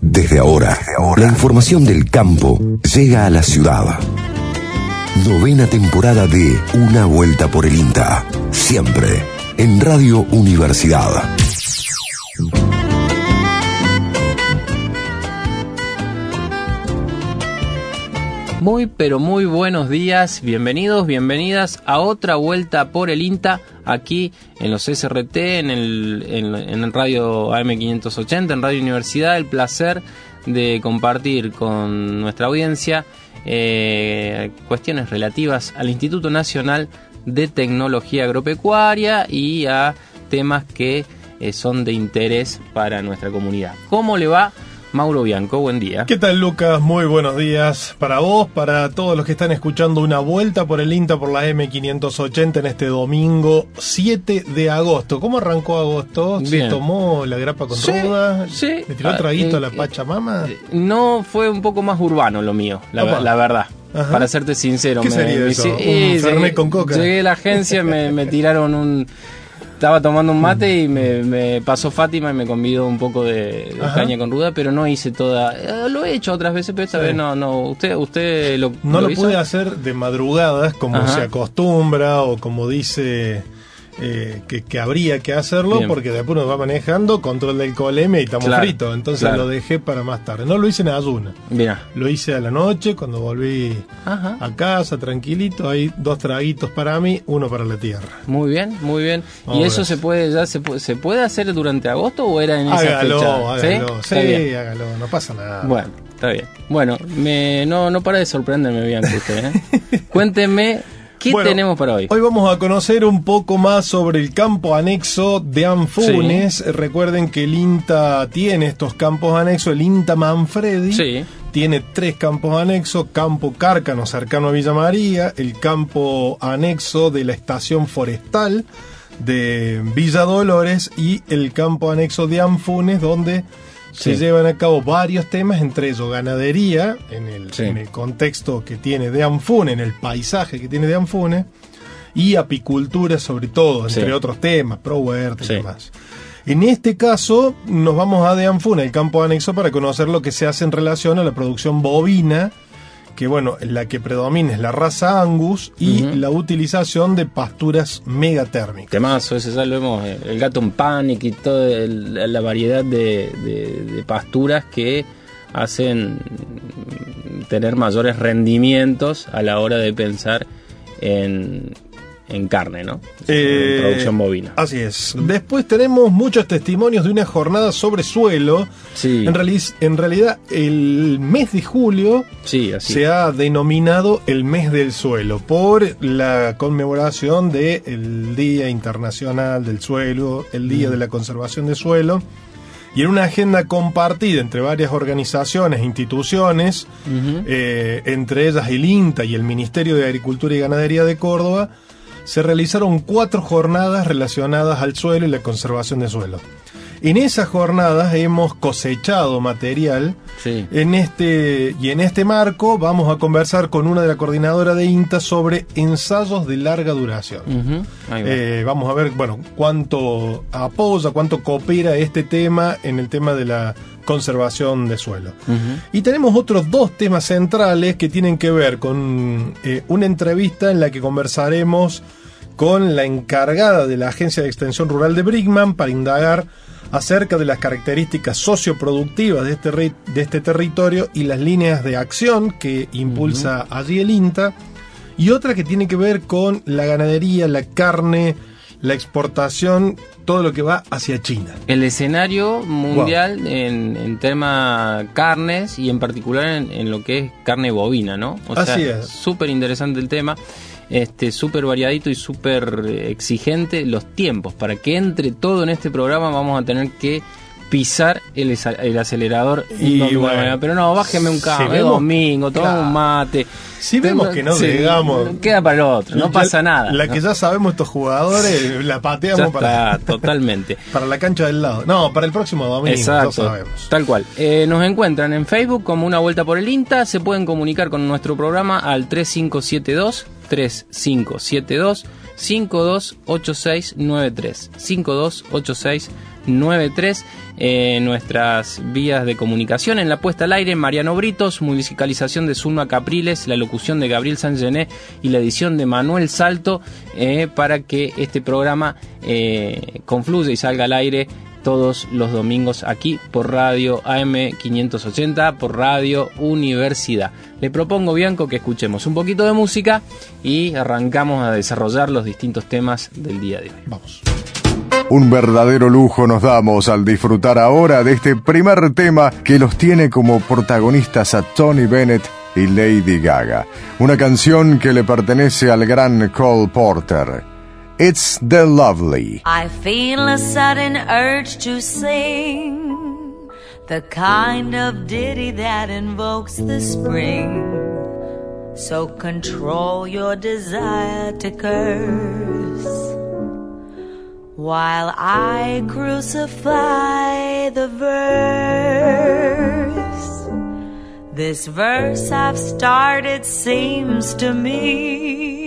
Desde ahora, la información del campo llega a la ciudad. Novena temporada de Una Vuelta por el INTA. Siempre en Radio Universidad. Muy pero muy buenos días, bienvenidos, bienvenidas a otra vuelta por el INTA aquí en los SRT, en el, radio AM580, en Radio Universidad. El placer de compartir con nuestra audiencia eh, cuestiones relativas al Instituto Nacional de Tecnología Agropecuaria y a temas que eh, son de interés para nuestra comunidad. ¿Cómo le va? Mauro Bianco, buen día. ¿Qué tal Lucas? Muy buenos días para vos, para todos los que están escuchando una vuelta por el INTA por la M580 en este domingo 7 de agosto. ¿Cómo arrancó agosto? ¿Se tomó la grapa con ruda? Sí. ¿Le tiró traguito a la eh, Pachamama? Eh, no, fue un poco más urbano lo mío, la, verdad. Para serte sincero. ¿Qué sería eso? ¿Un con coca? Llegué a la agencia, me, me tiraron un estaba tomando un mate y me, pasó Fátima y me convidó un poco de, caña con ruda, pero no hice toda. Eh, lo he hecho otras veces, pero esta vez no, no. Usted, usted lo. No lo, pude hacer de madrugadas como se acostumbra o como dice eh, que, habría que hacerlo porque de apuro va manejando, control del coleme y estamos fritos. Entonces lo dejé para más tarde. No lo hice en ayuna. Lo hice a la noche cuando volví a casa, tranquilito. Hay dos traguitos para mí, uno para la tierra. Muy bien, muy bien. ¿Y eso se puede ya se puede, se puede hacer durante agosto o era en esa hágalo, fecha? Hágalo, sí, hágalo, no pasa nada. Bueno, está bien. Bueno, me, no, no para de sorprenderme bien usted. ¿eh? Cuénteme ¿Qué tenemos para hoy? Hoy vamos a conocer un poco más sobre el campo anexo de Anfunes. Recuerden que el INTA tiene estos campos anexos, el INTA Manfredi. Tiene tres campos anexos, campo Cárcano cercano a Villa María, el campo anexo de la estación forestal de Villa Dolores y el campo anexo de Anfunes donde se llevan a cabo varios temas, entre ellos ganadería, en el, en el contexto que tiene de Anfune, en el paisaje que tiene de Anfune, y apicultura sobre todo, entre otros temas, pro huerta y demás. En este caso, nos vamos a de Anfune, el campo anexo, para conocer lo que se hace en relación a la producción bovina que bueno, la que predomina es la raza Angus y la utilización de pasturas megatérmicas. Temazo, ese ya lo vemos, eh, el gato en panic y toda la variedad de, pasturas que hacen tener mayores rendimientos a la hora de pensar en, en carne, ¿no? en eh, producción bovina. Así es. Después tenemos muchos testimonios de una jornada sobre suelo. Sí. En, en realidad, el mes de julio sí, se ha denominado el mes del suelo por la conmemoración del Día Internacional del Suelo, el Día de la Conservación del Suelo. Y en una agenda compartida entre varias organizaciones e instituciones, eh, entre ellas el INTA y el Ministerio de Agricultura y Ganadería de Córdoba, se realizaron cuatro jornadas relacionadas al suelo y la conservación de suelo. En esas jornadas hemos cosechado material. En este, y en este marco vamos a conversar con una de la coordinadora de INTA sobre ensayos de larga duración. Eh, vamos a ver bueno, cuánto apoya, cuánto coopera este tema en el tema de la conservación de suelo. Y tenemos otros dos temas centrales que tienen que ver con eh, una entrevista en la que conversaremos con la encargada de la Agencia de Extensión Rural de Brickman para indagar acerca de las características socioproductivas de este, de este territorio y las líneas de acción que impulsa allí el INTA, y otra que tiene que ver con la ganadería, la carne, la exportación, todo lo que va hacia China. El escenario mundial en, tema carnes y en particular en, lo que es carne bovina, ¿no? O Así es. Súper interesante el tema este súper variadito y súper exigente los tiempos. Para que entre todo en este programa vamos a tener que pisar el, el acelerador y pero no, bájeme un cambio, es domingo, toma un mate. Si vemos que no llegamos. Queda para el otro, no pasa nada. La que ya sabemos estos jugadores, la pateamos para. totalmente. para la cancha del lado. No, para el próximo domingo, Exacto, sabemos. Tal cual. Eh, nos encuentran en Facebook como una vuelta por el INTA. Se pueden comunicar con nuestro programa al 3572 3572 528693. 528693. Eh, nuestras vías de comunicación en la puesta al aire, Mariano Britos, musicalización de Zulma Capriles, la locución de Gabriel Sangené y la edición de Manuel Salto eh, para que este programa eh, confluya y salga al aire todos los domingos aquí por Radio AM580, por Radio Universidad. Le propongo, Bianco, que escuchemos un poquito de música y arrancamos a desarrollar los distintos temas del día de hoy. Vamos. Un verdadero lujo nos damos al disfrutar ahora de este primer tema que los tiene como protagonistas a Tony Bennett y Lady Gaga. Una canción que le pertenece al gran Cole Porter. It's the Lovely. I feel a sudden urge to sing the kind of ditty that invokes the spring. So control your desire to curse while I crucify the verse. This verse I've started seems to me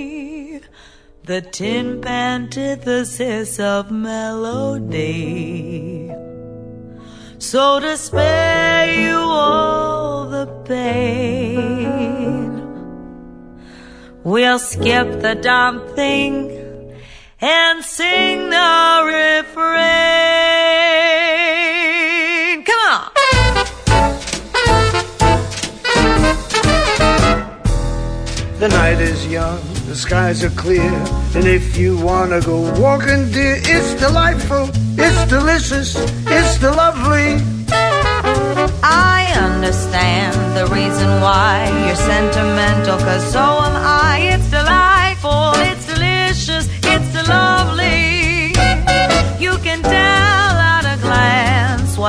the tin antithesis of melody. So to spare you all the pain, we'll skip the dumb thing and sing the refrain. Come on. The night is young, the skies are clear, and if you wanna go walking, dear, it's delightful, it's delicious, it's the lovely. I understand the reason why you're sentimental, cause so am I. It's delightful, it's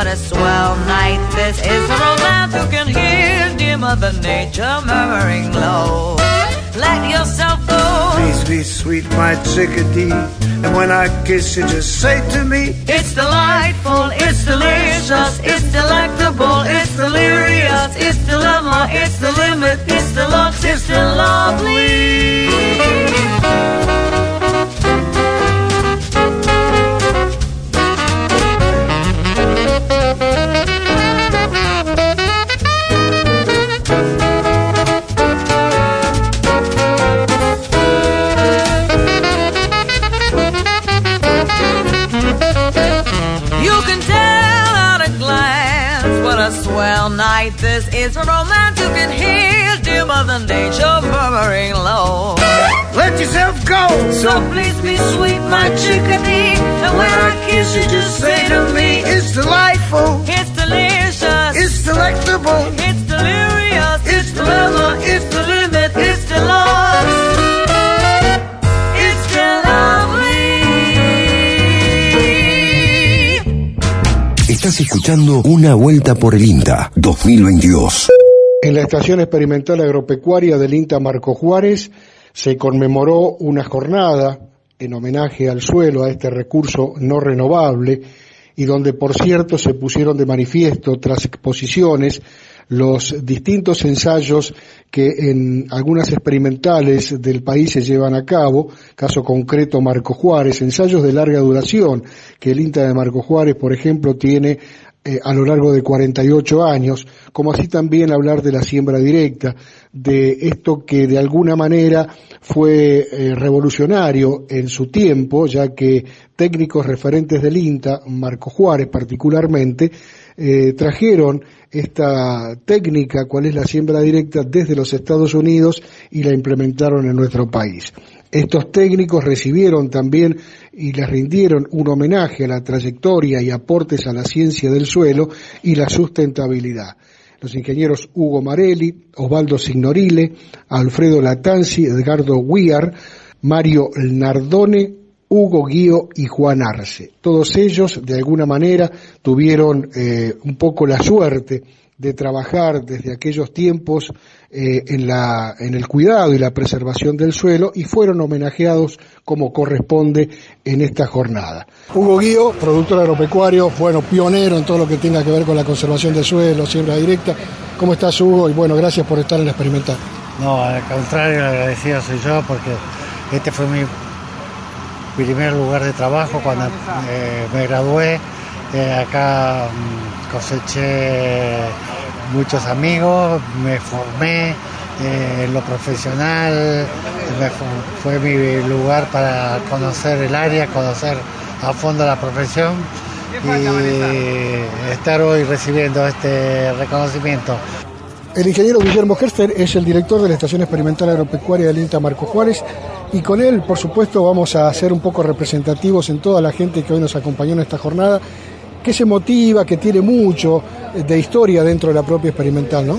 what a swell night this is. A romance you can hear dear Mother Nature murmuring low. Let yourself go. Please be sweet, my chickadee, and when I kiss you, just say to me, It's delightful, it's delicious, it's delectable, it's delirious, it's dilemma, it's the limit, it's deluxe, it's the lovely. Escuchando Una Vuelta por el INTA 2022. En la Estación Experimental Agropecuaria del INTA Marco Juárez se conmemoró una jornada en homenaje al suelo, a este recurso no renovable, y donde, por cierto, se pusieron de manifiesto tras exposiciones los distintos ensayos que en algunas experimentales del país se llevan a cabo, caso concreto Marco Juárez, ensayos de larga duración que el INTA de Marco Juárez, por ejemplo, tiene eh, a lo largo de 48 años, como así también hablar de la siembra directa, de esto que de alguna manera fue eh, revolucionario en su tiempo, ya que técnicos referentes del INTA, Marco Juárez particularmente, eh, trajeron esta técnica, cuál es la siembra directa, desde los Estados Unidos y la implementaron en nuestro país. Estos técnicos recibieron también y les rindieron un homenaje a la trayectoria y aportes a la ciencia del suelo y la sustentabilidad. Los ingenieros Hugo Marelli, Osvaldo Signorile, Alfredo Latanzi, Edgardo Guiar, Mario Nardone, Hugo Guío y Juan Arce. Todos ellos, de alguna manera, tuvieron eh, un poco la suerte de trabajar desde aquellos tiempos eh, en, la, en el cuidado y la preservación del suelo y fueron homenajeados como corresponde en esta jornada. Hugo Guío, productor agropecuario, bueno, pionero en todo lo que tenga que ver con la conservación del suelo, siembra directa. ¿Cómo estás, Hugo? Y bueno, gracias por estar en la experimental. No, al contrario, agradecido soy yo porque este fue mi primer lugar de trabajo cuando eh, me gradué. Eh, acá mm, coseché muchos amigos, me formé eh, en lo profesional, fue mi lugar para conocer el área, conocer a fondo la profesión y estar hoy recibiendo este reconocimiento. El ingeniero Guillermo Gerster es el director de la Estación Experimental Agropecuaria del INTA Marco Juárez y con él, por supuesto, vamos a ser un poco representativos en toda la gente que hoy nos acompañó en esta jornada, que se motiva, que tiene mucho de historia dentro de la propia experimental, ¿no?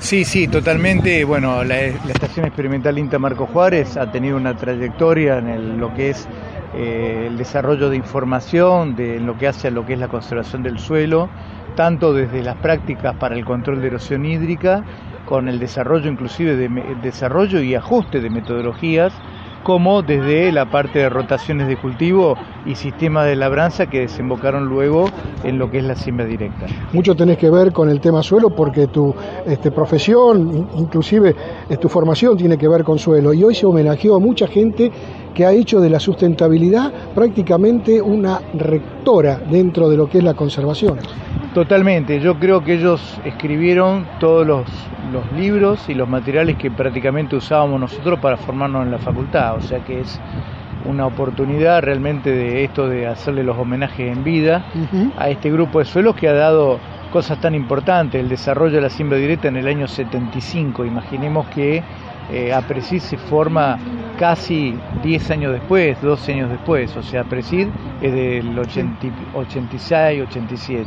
Sí, sí, totalmente. Bueno, la, Estación Experimental INTA Marco Juárez ha tenido una trayectoria en lo que es eh, el desarrollo de información, de lo que hace a lo que es la conservación del suelo, tanto desde las prácticas para el control de erosión hídrica, con el desarrollo inclusive de desarrollo y ajuste de metodologías, como desde la parte de rotaciones de cultivo y sistemas de labranza que desembocaron luego en lo que es la siembra directa. Mucho tenés que ver con el tema suelo porque tu este, profesión, inclusive tu formación tiene que ver con suelo y hoy se homenajeó a mucha gente que ha hecho de la sustentabilidad prácticamente una rectora dentro de lo que es la conservación. Totalmente, yo creo que ellos escribieron todos los, libros y los materiales que prácticamente usábamos nosotros para formarnos en la facultad, o sea que es una oportunidad realmente de esto de hacerle los homenajes en vida a este grupo de suelos que ha dado cosas tan importantes, el desarrollo de la siembra directa en el año 75, imaginemos que eh, APRESID se forma casi 10 años después, 12 años después, o sea, APRESID es del 86, 87.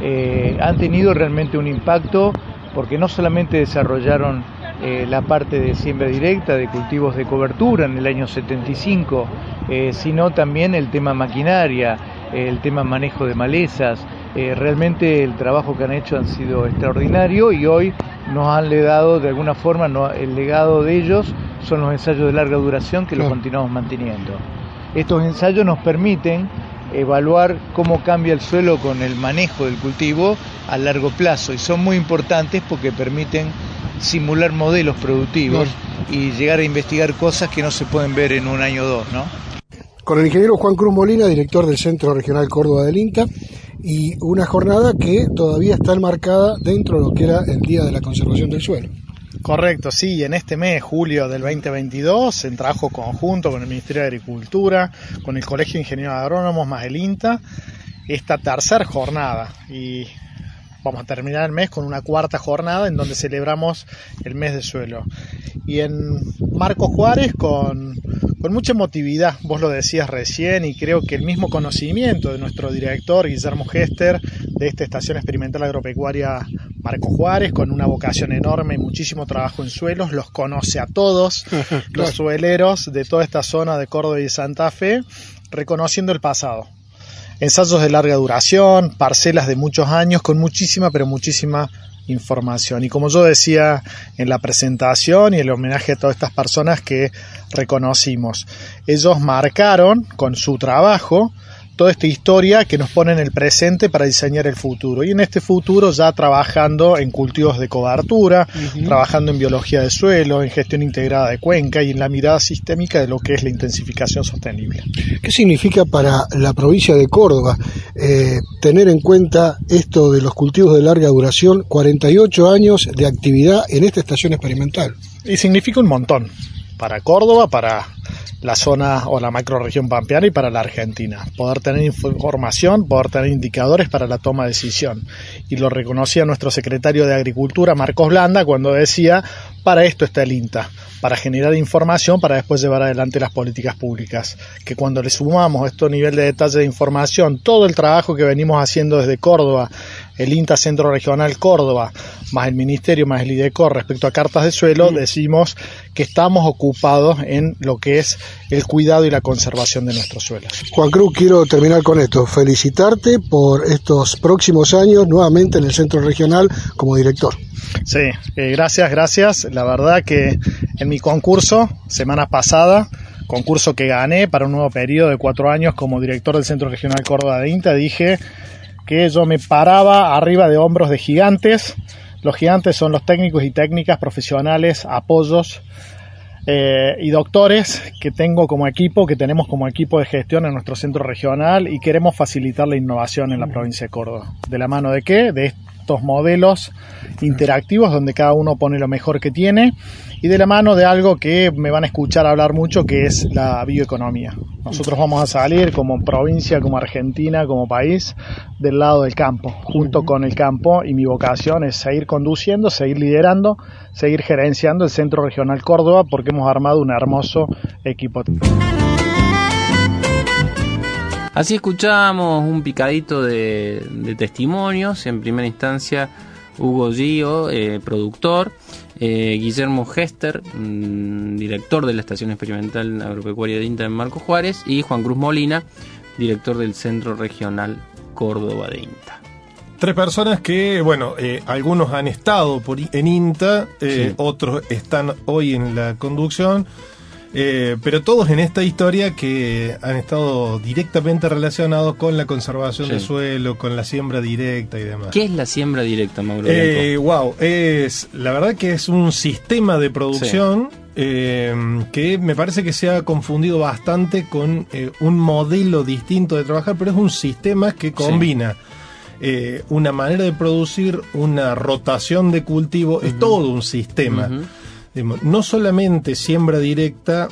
Eh, han tenido realmente un impacto porque no solamente desarrollaron eh, la parte de siembra directa, de cultivos de cobertura en el año 75, eh, sino también el tema maquinaria, el tema manejo de malezas. Realmente el trabajo que han hecho han sido extraordinario y hoy nos han legado de alguna forma, el legado de ellos son los ensayos de larga duración que los continuamos manteniendo. Estos ensayos nos permiten evaluar cómo cambia el suelo con el manejo del cultivo a largo plazo y son muy importantes porque permiten simular modelos productivos y llegar a investigar cosas que no se pueden ver en un año o dos, ¿no? Con el ingeniero Juan Cruz Molina, director del Centro Regional Córdoba del INTA, y una jornada que todavía está enmarcada dentro de lo que era el Día de la Conservación del Suelo. Correcto, sí, en este mes, julio del 2022, en trabajo conjunto con el Ministerio de Agricultura, con el Colegio de Ingenieros Agrónomos más el INTA, esta tercera jornada. Y vamos a terminar el mes con una cuarta jornada en donde celebramos el mes de suelo. Y en Marco Juárez con con mucha emotividad, vos lo decías recién, y creo que el mismo conocimiento de nuestro director Guillermo Gester de esta estación experimental agropecuaria Marco Juárez, con una vocación enorme y muchísimo trabajo en suelos, los conoce a todos, los sueleros de toda esta zona de Córdoba y Santa Fe, reconociendo el pasado. Ensayos de larga duración, parcelas de muchos años, con muchísima, pero muchísima información. Y como yo decía en la presentación y el homenaje a todas estas personas que reconocimos, ellos marcaron con su trabajo toda esta historia que nos pone en el presente para diseñar el futuro. Y en este futuro ya trabajando en cultivos de cobertura, trabajando en biología de suelo, en gestión integrada de cuenca y en la mirada sistémica de lo que es la intensificación sostenible. ¿Qué significa para la provincia de Córdoba eh, tener en cuenta esto de los cultivos de larga duración, 48 años de actividad en esta estación experimental? Y significa un montón para Córdoba, para la zona o la macroregión pampeana y para la Argentina. Poder tener información, poder tener indicadores para la toma de decisión. Y lo reconocía nuestro secretario de Agricultura, Marcos Blanda, cuando decía, para esto está el INTA, para generar información para después llevar adelante las políticas públicas. Que cuando le sumamos este nivel de detalle de información, todo el trabajo que venimos haciendo desde Córdoba, el INTA Centro Regional Córdoba, más el Ministerio, más el IDECOR respecto a cartas de suelo, decimos que estamos ocupados en lo que es el cuidado y la conservación de nuestros suelos. Juan Cruz, quiero terminar con esto. Felicitarte por estos próximos años nuevamente en el Centro Regional como director. Sí, eh, gracias, gracias. La verdad que en mi concurso, semana pasada, concurso que gané para un nuevo periodo de cuatro años como director del Centro Regional Córdoba de INTA, dije que yo me paraba arriba de hombros de gigantes. Los gigantes son los técnicos y técnicas profesionales, apoyos eh, y doctores que tengo como equipo, que tenemos como equipo de gestión en nuestro centro regional y queremos facilitar la innovación en la provincia de Córdoba. ¿De la mano de qué? De estos modelos interactivos donde cada uno pone lo mejor que tiene y de la mano de algo que me van a escuchar hablar mucho, que es la bioeconomía. Nosotros vamos a salir como provincia, como Argentina, como país, del lado del campo, junto con el campo, y mi vocación es seguir conduciendo, seguir liderando, seguir gerenciando el Centro Regional Córdoba, porque hemos armado un hermoso equipo. Así escuchamos un picadito de, de testimonios, en primera instancia Hugo Gio, eh, productor, eh, Guillermo Hester, mm, director de la Estación Experimental Agropecuaria de INTA en Marco Juárez, y Juan Cruz Molina, director del Centro Regional Córdoba de INTA. Tres personas que, bueno, eh, algunos han estado por, en INTA, eh, Sí. otros están hoy en la conducción, eh, pero todos en esta historia que han estado directamente relacionados con la conservación Sí. del suelo, con la siembra directa y demás. ¿Qué es la siembra directa, Mauro? Eh, wow, es la verdad que es un sistema de producción eh, que me parece que se ha confundido bastante con eh, un modelo distinto de trabajar, pero es un sistema que combina eh, una manera de producir, una rotación de cultivo, es todo un sistema. No solamente siembra directa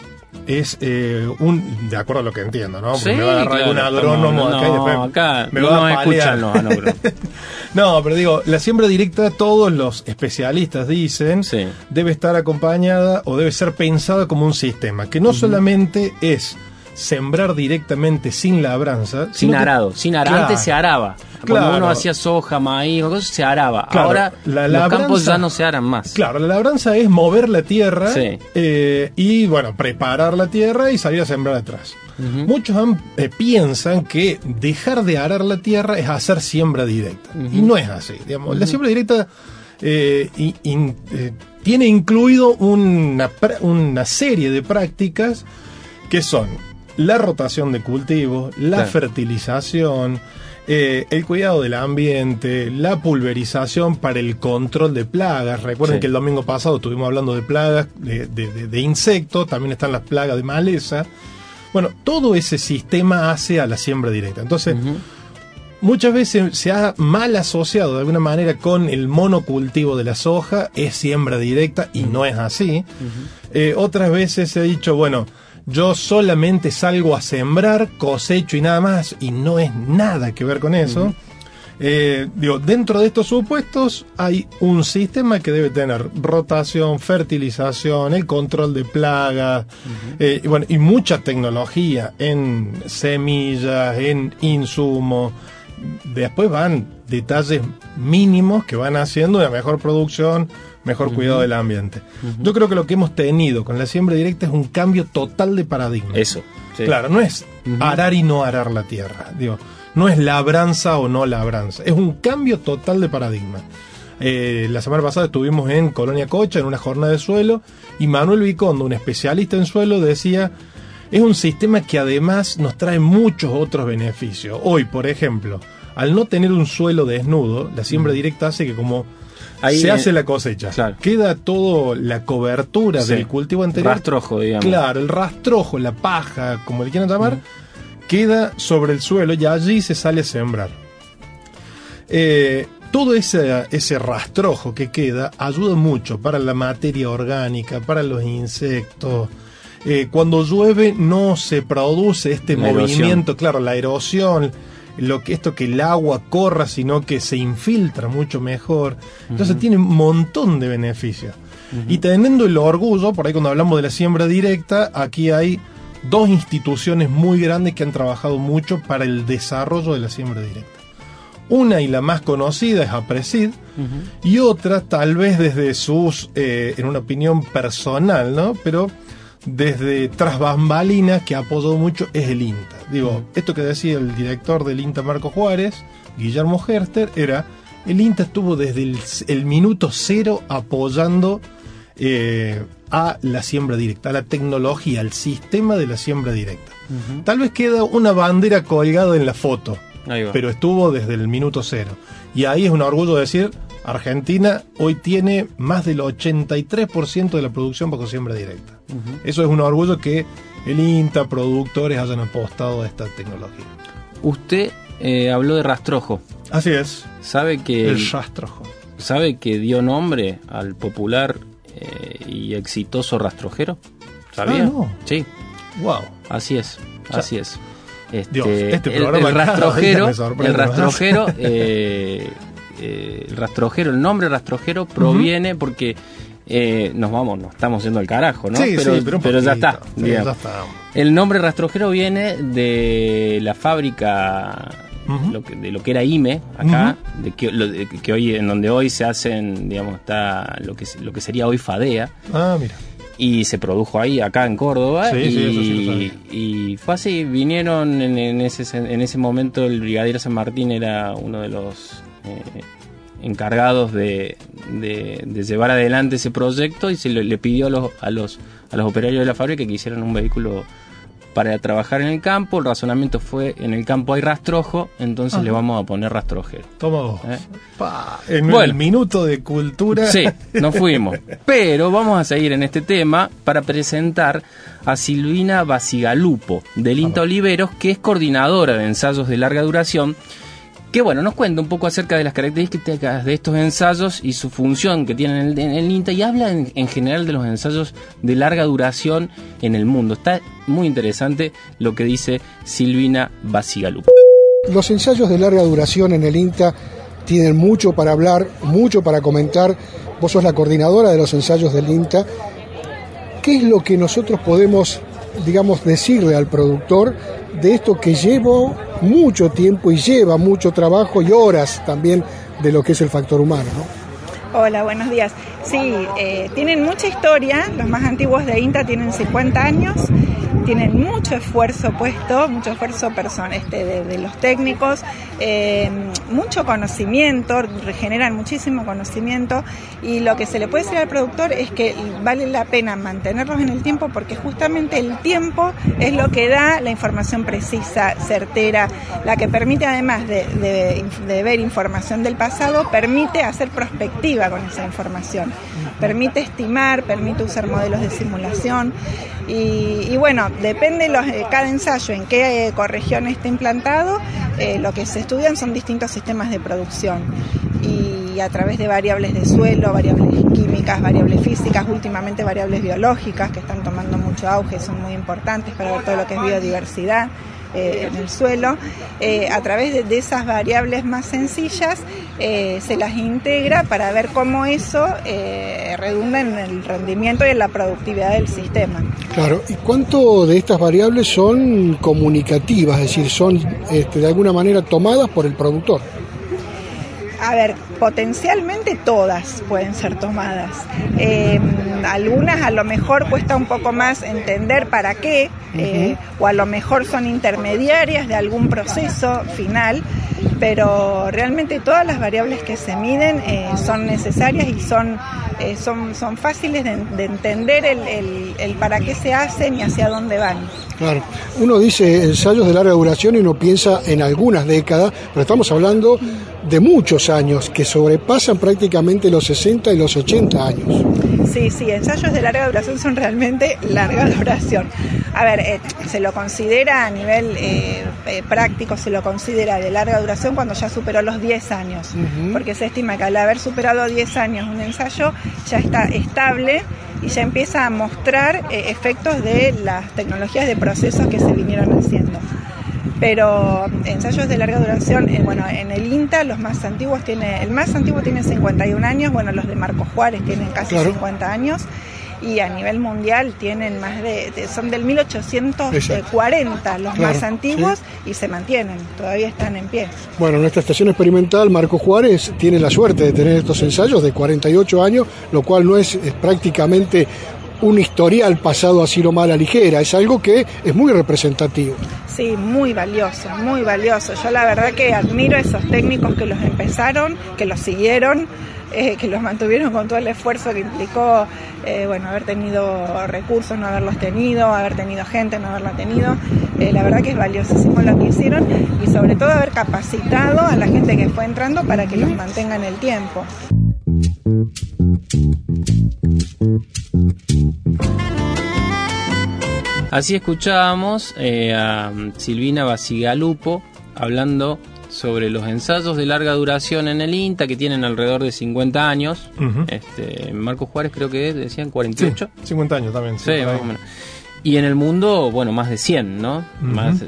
es eh, un de acuerdo a lo que entiendo, ¿no? Porque Sí, me va a agarrar claro, un agrónomo acá y no, después acá me no va nos a escuchan los. No, pero digo, la siembra directa, todos los especialistas dicen, Sí. debe estar acompañada o debe ser pensada como un sistema, que no solamente es sembrar directamente sin labranza, Sin que- arado, sin arado. Claro. Antes se araba. Cuando Claro. uno hacía soja, maíz cosas, se araba. Claro, Ahora la los campos ya no se aran más. Claro, la labranza es mover la tierra Sí. eh, y, bueno, preparar la tierra y salir a sembrar atrás. Muchos han- eh, piensan que dejar de arar la tierra es hacer siembra directa. Y no es así. Digamos. La siembra directa eh, in- in- eh, tiene incluido una, una serie de prácticas que son la rotación de cultivos, la Claro. fertilización, eh, el cuidado del ambiente, la pulverización para el control de plagas. Recuerden Sí. que el domingo pasado estuvimos hablando de plagas, de, de- de- de insectos, también están las plagas de maleza. Bueno, todo ese sistema hace a la siembra directa. Entonces, muchas veces se ha mal asociado de alguna manera con el monocultivo de la soja, es siembra directa y no es así. Eh, otras veces se ha dicho, bueno, yo solamente salgo a sembrar, cosecho y nada más, y no es nada que ver con eso. Eh, digo, dentro de estos supuestos hay un sistema que debe tener rotación, fertilización, el control de plagas, eh, y bueno, y mucha tecnología en semillas, en insumos. Después van detalles mínimos que van haciendo una mejor producción, mejor cuidado del ambiente. Yo creo que lo que hemos tenido con la siembra directa es un cambio total de paradigma. Eso. sí. Claro, no es arar y no arar la tierra. Digo, no es labranza o no labranza. Es un cambio total de paradigma. Eh, la semana pasada estuvimos en Colonia Cocha en una jornada de suelo y Manuel Vicondo, un especialista en suelo, decía es un sistema que además nos trae muchos otros beneficios. Hoy, por ejemplo, al no tener un suelo desnudo, la siembra directa hace que como Ahí, se eh, hace la cosecha, claro. queda todo la cobertura Sí. del cultivo anterior Rastrojo, digamos. Claro, el rastrojo, la paja, como le quieran llamar, queda sobre el suelo y allí se sale a sembrar. Eh, todo ese, ese rastrojo que queda ayuda mucho para la materia orgánica, para los insectos. Eh, cuando llueve no se produce este La erosión. movimiento, claro, la erosión, lo que esto que el agua corra, sino que se infiltra mucho mejor. Entonces tiene un montón de beneficios. Y teniendo el orgullo, por ahí cuando hablamos de la siembra directa, aquí hay dos instituciones muy grandes que han trabajado mucho para el desarrollo de la siembra directa. Una y la más conocida es APRESID, y otra tal vez desde sus, eh, en una opinión personal, ¿no? Pero desde tras bambalinas que apoyado mucho es el INTA. Digo, esto que decía el director del INTA Marco Juárez, Guillermo Herster, era, el INTA estuvo desde el, el minuto cero apoyando eh, a la siembra directa, a la tecnología, al sistema de la siembra directa. Tal vez queda una bandera colgada en la foto, pero estuvo desde el minuto cero. Y ahí es un orgullo decir, Argentina hoy tiene más del 83% de la producción bajo siembra directa. Eso es un orgullo que el INTA, productores hayan apostado a esta tecnología. Usted eh, habló de rastrojo. Así es. ¿Sabe que El rastrojo. ¿Sabe que dio nombre al popular eh, y exitoso rastrojero? ¿Sabía? Ah, no. Sí, Wow. así es, sea, así es. Este, Dios, este el- programa el, rastrojero, el rastrojero, eh, eh, el rastrojero, el nombre rastrojero proviene porque eh, nos vamos, nos estamos yendo al carajo, ¿no? Sí, pero, sí, ya está. Sí, digamos. ya está. El nombre rastrojero viene de la fábrica Ujú. lo que- de lo que era IME acá, de que, lo- de que hoy en donde hoy se hacen, digamos, está lo que lo que sería hoy Fadea Ah, mira. y se produjo ahí acá en Córdoba Sí, y, sí, eso sí lo y fue así vinieron en, en ese en ese momento el brigadier San Martín era uno de los eh, encargados de, de- de llevar adelante ese proyecto y se le, le pidió a los, a los a los operarios de la fábrica que hicieran un vehículo para trabajar en el campo el razonamiento fue en el campo hay rastrojo entonces Ajá. le vamos a poner rastrojero Toma vos. ¿Eh? Pa, en Bueno. el minuto de cultura. Sí, nos fuimos. Pero vamos a seguir en este tema para presentar a Silvina Basigalupo, del INTA Oliveros, que es coordinadora de ensayos de larga duración, que bueno, nos cuenta un poco acerca de las características de estos ensayos y su función que tienen en el, INTA y habla en, en general de los ensayos de larga duración en el mundo. Está muy interesante lo que dice Silvina Basigalupo. Los ensayos de larga duración en el INTA tienen mucho para hablar, mucho para comentar. Vos sos la coordinadora de los ensayos del INTA. ¿Qué es lo que nosotros podemos, digamos, decirle al productor de esto que lleva mucho tiempo y lleva mucho trabajo y horas también de lo que es el factor humano? ¿no? Hola, buenos días. Sí, eh, tienen mucha historia, los más antiguos de INTA tienen 50 años, tienen mucho esfuerzo puesto, mucho esfuerzo person este, de, los técnicos, eh, mucho conocimiento, regeneran muchísimo conocimiento y lo que se le puede decir al productor es que vale la pena mantenerlos en el tiempo porque justamente el tiempo es lo que da la información precisa, certera, la que permite además de, de- de ver información del pasado, permite hacer prospectiva con esa información, permite estimar, permite usar modelos de simulación. Y, y bueno, depende los, de cada ensayo en qué ecorregión esté implantado, eh, lo que se estudian son distintos sistemas de producción. Y a través de variables de suelo, variables químicas, variables físicas, últimamente variables biológicas que están tomando mucho auge, son muy importantes para ver todo lo que es biodiversidad eh, en el suelo. Eh, a través de, de esas variables más sencillas eh, se las integra para ver cómo eso redunda en el rendimiento y en la productividad del sistema. Claro, ¿y cuánto de estas variables son comunicativas, es decir, son este, de alguna manera tomadas por el productor? A ver, potencialmente todas pueden ser tomadas. Eh, algunas a lo mejor cuesta un poco más entender para qué, eh, o a lo mejor son intermediarias de algún proceso final, pero realmente todas las variables que se miden eh, son necesarias y son, eh, son, son fáciles de, de entender el- el para qué se hacen y hacia dónde van. Claro, uno dice ensayos de larga duración y uno piensa en algunas décadas, pero estamos hablando de muchos años que sobrepasan prácticamente los 60 y los 80 años. Sí, sí, ensayos de larga duración son realmente larga duración. A ver, eh, se lo considera a nivel eh, eh, práctico, se lo considera de larga duración cuando ya superó los 10 años, porque se estima que al haber superado 10 años un ensayo ya está estable y ya empieza a mostrar efectos de las tecnologías de procesos que se vinieron haciendo. Pero ensayos de larga duración, eh, bueno, en el INTA los más antiguos tiene, el más antiguo tiene 51 años, bueno, los de Marcos Juárez tienen casi Claro. 50 años y a nivel mundial tienen más de, de- son del 1840 los Claro, más antiguos y se mantienen, todavía están en pie. Bueno, nuestra estación experimental Marco Juárez tiene la suerte de tener estos ensayos de 48 años, lo cual no es, es prácticamente un historial pasado así nomás a la ligera, es algo que es muy representativo. Sí, muy valioso, muy valioso. Yo la verdad que admiro a esos técnicos que los empezaron, que los siguieron, eh, que los mantuvieron con todo el esfuerzo que implicó, eh, bueno, haber tenido recursos, no haberlos tenido, haber tenido gente, no haberla tenido. Eh, la verdad que es valiosísimo lo que hicieron y sobre todo haber capacitado a la gente que fue entrando para que los mantenga en el tiempo. Así escuchábamos eh, a Silvina Basigalupo hablando sobre los ensayos de larga duración en el INTA que tienen alrededor de 50 años. Uh Marco Juárez creo que es, decían 48. 50 años también. Sí, sí más o menos. Y en el mundo, bueno, más de 100, ¿no?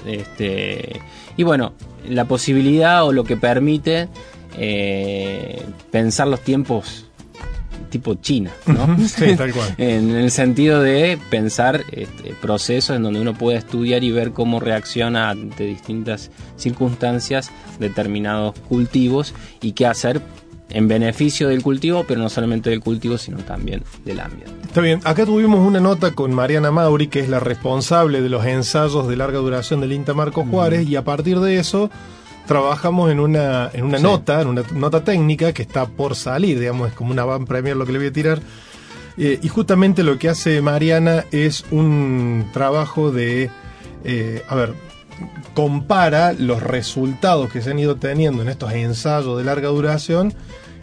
Este, y bueno, la posibilidad o lo que permite eh, pensar los tiempos tipo China, ¿no? Sí, tal cual. en el sentido de pensar este, procesos en donde uno puede estudiar y ver cómo reacciona ante distintas circunstancias determinados cultivos y qué hacer en beneficio del cultivo, pero no solamente del cultivo, sino también del ambiente. Está bien, acá tuvimos una nota con Mariana Mauri, que es la responsable de los ensayos de larga duración del INTA Marco Juárez, y a partir de eso trabajamos en una, en una Sí. nota, en una nota técnica que está por salir, digamos, es como una van premier lo que le voy a tirar. Eh, y justamente lo que hace Mariana es un trabajo de, eh, a ver, compara los resultados que se han ido teniendo en estos ensayos de larga duración,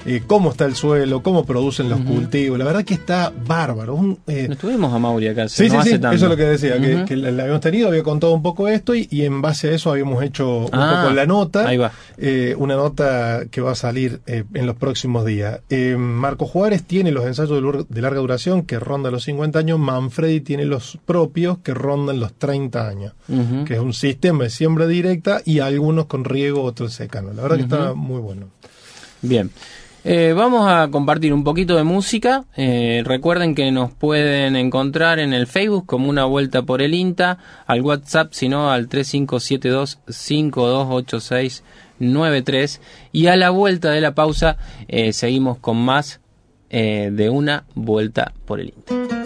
eh, cómo está el suelo, cómo producen los cultivos. La verdad que está bárbaro. Un, eh, No Estuvimos a Mauri acá, Sí, no sí, sí, hace tanto. eso es lo que decía, que, que la, la habíamos tenido, había contado un poco esto y, y en base a eso habíamos hecho un Ah, poco la nota, ahí va. eh, una nota que va a salir eh, en los próximos días. Eh, Marco Juárez tiene los ensayos de, larga duración que rondan los 50 años, Manfredi tiene los propios que rondan los 30 años, que es un sistema de siembra directa y algunos con riego, otros secano. La verdad que está muy bueno. Bien. Eh, vamos a compartir un poquito de música. Eh, recuerden que nos pueden encontrar en el Facebook como una vuelta por el INTA, al WhatsApp, sino al 3572-528693. Y a la vuelta de la pausa eh, seguimos con más de una vuelta por el INTA.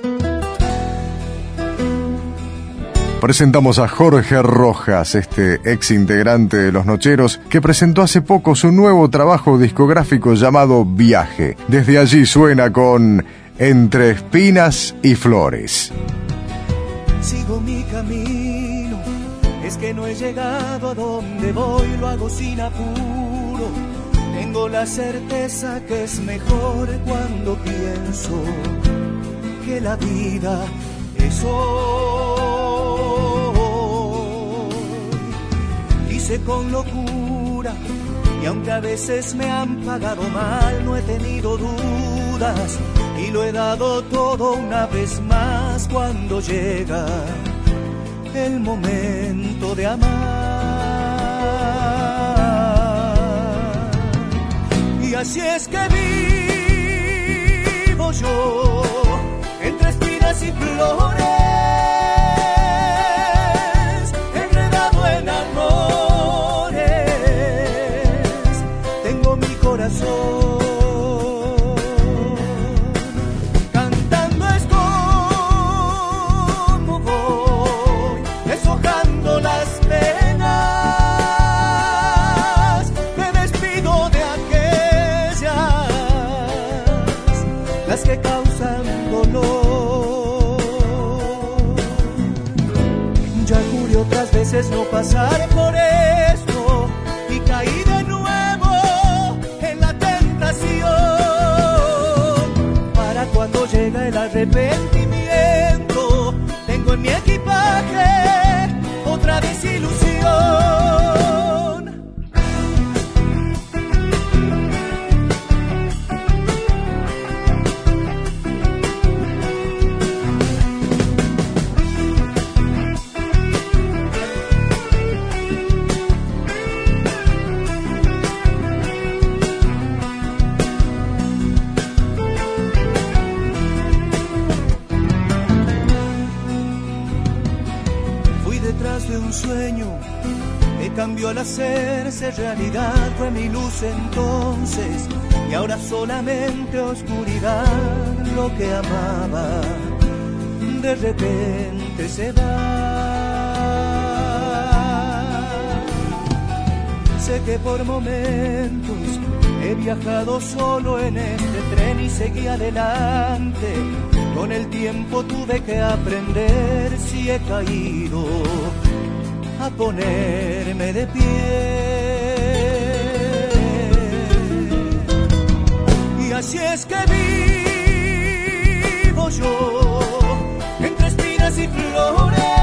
Presentamos a Jorge Rojas, este ex integrante de Los Nocheros, que presentó hace poco su nuevo trabajo discográfico llamado Viaje. Desde allí suena con Entre Espinas y Flores. Sigo mi camino, es que no he llegado a donde voy, lo hago sin apuro. Tengo la certeza que es mejor cuando pienso que la vida es hoy. Hice con locura y aunque a veces me han pagado mal, no he tenido dudas y lo he dado todo una vez más cuando llega el momento de amar. Y así es que vivo yo y flores, pasar por esto y caí de nuevo en la tentación. Para cuando llega el arrepentimiento, realidad, fue mi luz entonces, y ahora solamente oscuridad, lo que amaba, de repente se va. Sé que por momentos he viajado solo en este tren y seguí adelante. Con el tiempo tuve que aprender si he caído a ponerme de pie. Así es que vivo yo entre espinas y flores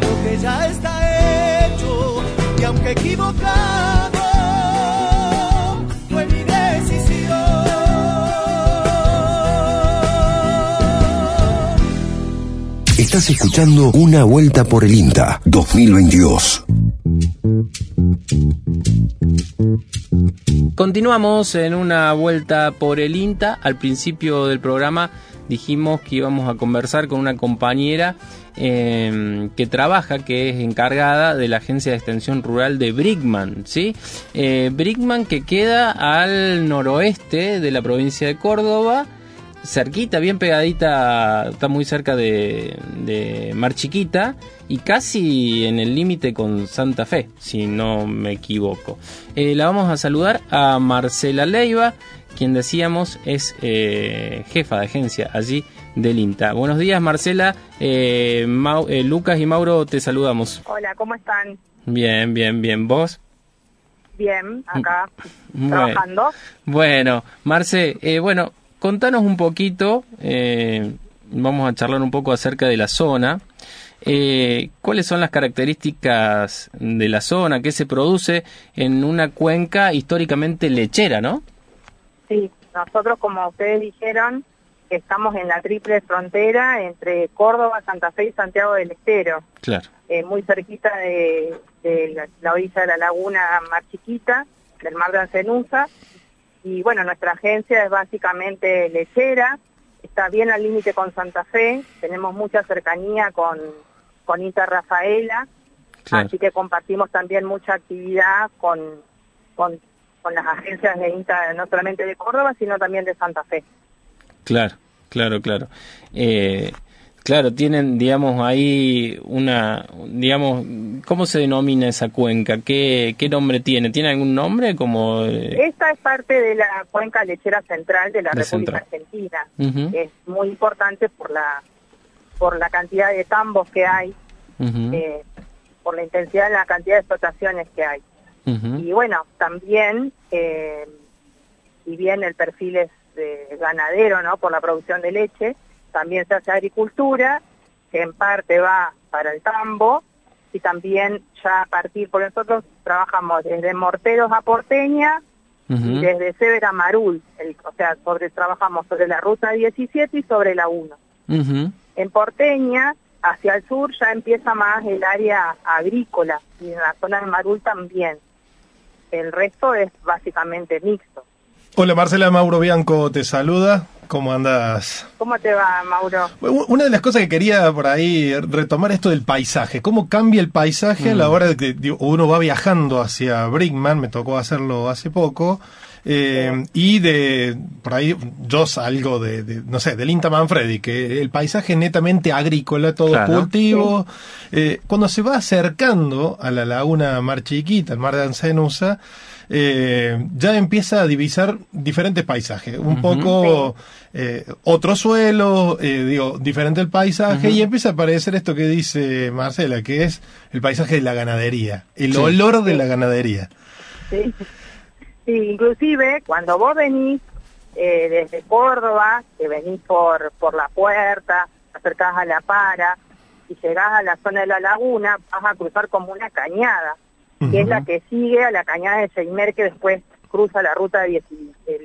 lo que ya está hecho y aunque equivocado fue mi decisión. Estás escuchando Una Vuelta por el INTA 2022. Continuamos en una vuelta por el INTA. Al principio del programa dijimos que íbamos a conversar con una compañera eh, que trabaja, que es encargada de la Agencia de Extensión Rural de Brickman, ¿sí? Eh, Brickman que queda al noroeste de la provincia de Córdoba, cerquita, bien pegadita, está muy cerca de, de Mar Chiquita y casi en el límite con Santa Fe, si no me equivoco. Eh, la vamos a saludar a Marcela Leiva, quien decíamos es eh, jefa de agencia allí del INTA. Buenos días Marcela, eh, Mau- eh, Lucas y Mauro te saludamos. Hola, ¿cómo están? Bien, bien, bien. ¿Vos? Bien, acá Bueno. trabajando. Bueno, Marce, eh, bueno, contanos un poquito, eh, vamos a charlar un poco acerca de la zona. Eh, ¿Cuáles son las características de la zona? ¿Qué se produce en una cuenca históricamente lechera, no? Sí, nosotros, como ustedes dijeron, estamos en la triple frontera entre Córdoba, Santa Fe y Santiago del Estero, Claro. eh, muy cerquita de, de la, la orilla de la laguna Mar Chiquita, del mar de Ancenusa. Y bueno, nuestra agencia es básicamente lechera, está bien al límite con Santa Fe, tenemos mucha cercanía con, con Inter Rafaela, Claro. así que compartimos también mucha actividad con, con, con las agencias de INTA, no solamente de Córdoba, sino también de Santa Fe. Claro, claro, claro. Eh, claro, tienen, digamos, ahí una, digamos, ¿cómo se denomina esa cuenca? ¿Qué, qué nombre tiene? ¿Tiene algún nombre? Como, eh, Esta es parte de la cuenca lechera central de la República central. Argentina. Es muy importante por la por la cantidad de tambos que hay, eh, por la intensidad de la cantidad de explotaciones que hay. Y bueno, también, eh, si bien el perfil es de ganadero, ¿no? Por la producción de leche, también se hace agricultura, que en parte va para el tambo, y también ya a partir, porque nosotros trabajamos desde Morteros a Porteña y desde Severa a Marul, el- o sea, sobre, trabajamos sobre la ruta 17 y sobre la 1. Ujú. En Porteña, hacia el sur, ya empieza más el área agrícola y en la zona de Marul también. El resto es básicamente mixto. Hola Marcela, Mauro Bianco te saluda. ¿Cómo andas? ¿Cómo te va, Mauro? Una de las cosas que quería por ahí retomar esto del paisaje. ¿Cómo cambia el paisaje a la hora de que digo, uno va viajando hacia Brickman? Me tocó hacerlo hace poco. eh, y de, por ahí, yo salgo de, de, no sé, del Inta Manfredi, que el paisaje es netamente agrícola, todo Claro. cultivo. Eh, cuando se va acercando a la laguna Mar Chiquita, el mar de Ancenusa, eh, ya empieza a divisar diferentes paisajes. Un poco eh, otro suelo, eh, digo, diferente el paisaje, y empieza a aparecer esto que dice Marcela, que es el paisaje de la ganadería, el Sí. olor de la ganadería. Sí. Sí, inclusive cuando vos venís eh, desde Córdoba, que venís por, por la puerta, acercás a la para y llegás a la zona de la laguna, vas a cruzar como una cañada, que es la que sigue a la cañada de Seimer que después cruza la ruta del